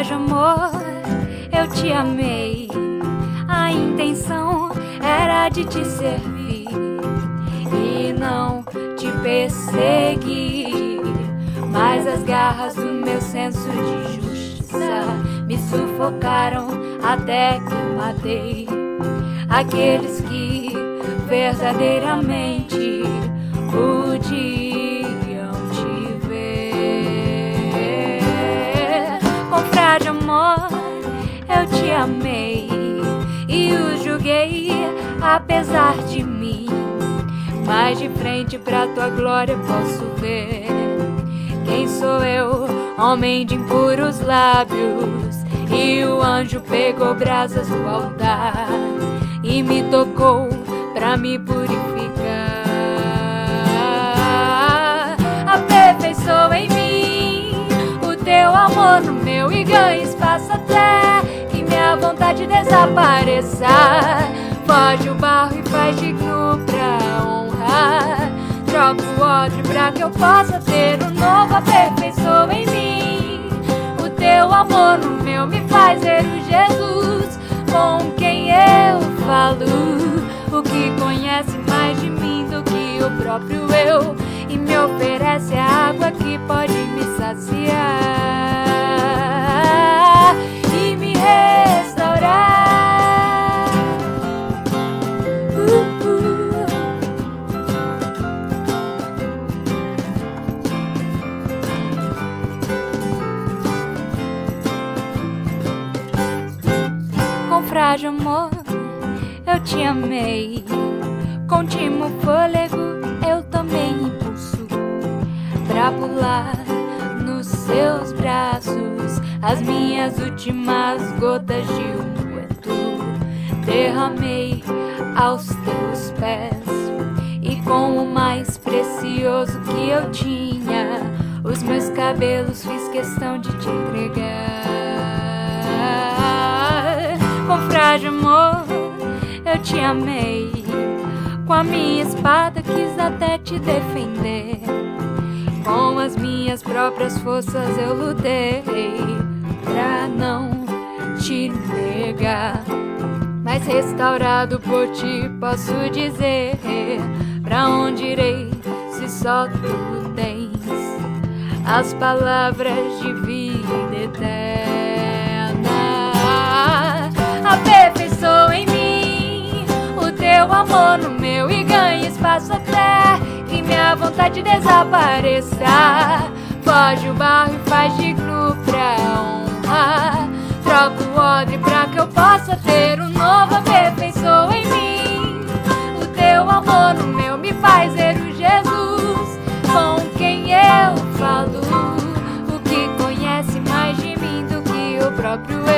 frágil amor, eu te amei. A intenção era de te servir e não te perseguir. Mas as garras do meu senso de justiça me sufocaram até que matei aqueles que verdadeiramente podiam amei e os julguei apesar de mim. Mas de frente pra tua glória posso ver quem sou eu, homem de impuros lábios. E o anjo pegou brasas do altar e me tocou pra me purificar. Aperfeiçoa em mim o teu amor no meu e ganhe espaço até vontade desapareça. Foge o barro e faz digno pra honrar. Troca o ódio pra que eu possa ter um novo aperfeiçoa em mim. O teu amor no meu me faz ver o Jesus com quem eu falo. O que conhece mais de mim do que o próprio eu. E me oferece a água que pode me saciar Frágil amor, eu te amei. Com timo fôlego, eu tomei impulso pra pular nos seus braços. As minhas últimas gotas de unguento derramei aos teus pés. E com o mais precioso que eu tinha, os meus cabelos fiz questão de te entregar. Eu te amei. Com a minha espada quis até te defender. Com as minhas próprias forças eu lutei pra não te negar. Mas restaurado por ti posso dizer Pra onde irei se só tu tens As palavras de vida eterna amor no meu e ganhe espaço até que minha vontade desapareça. Foge o barro e faz digno pra honrar. Troca o odre pra que eu possa ter um novo ver Pensou em mim. O teu amor no meu me faz ser o Jesus com quem eu falo. O que conhece mais de mim do que o próprio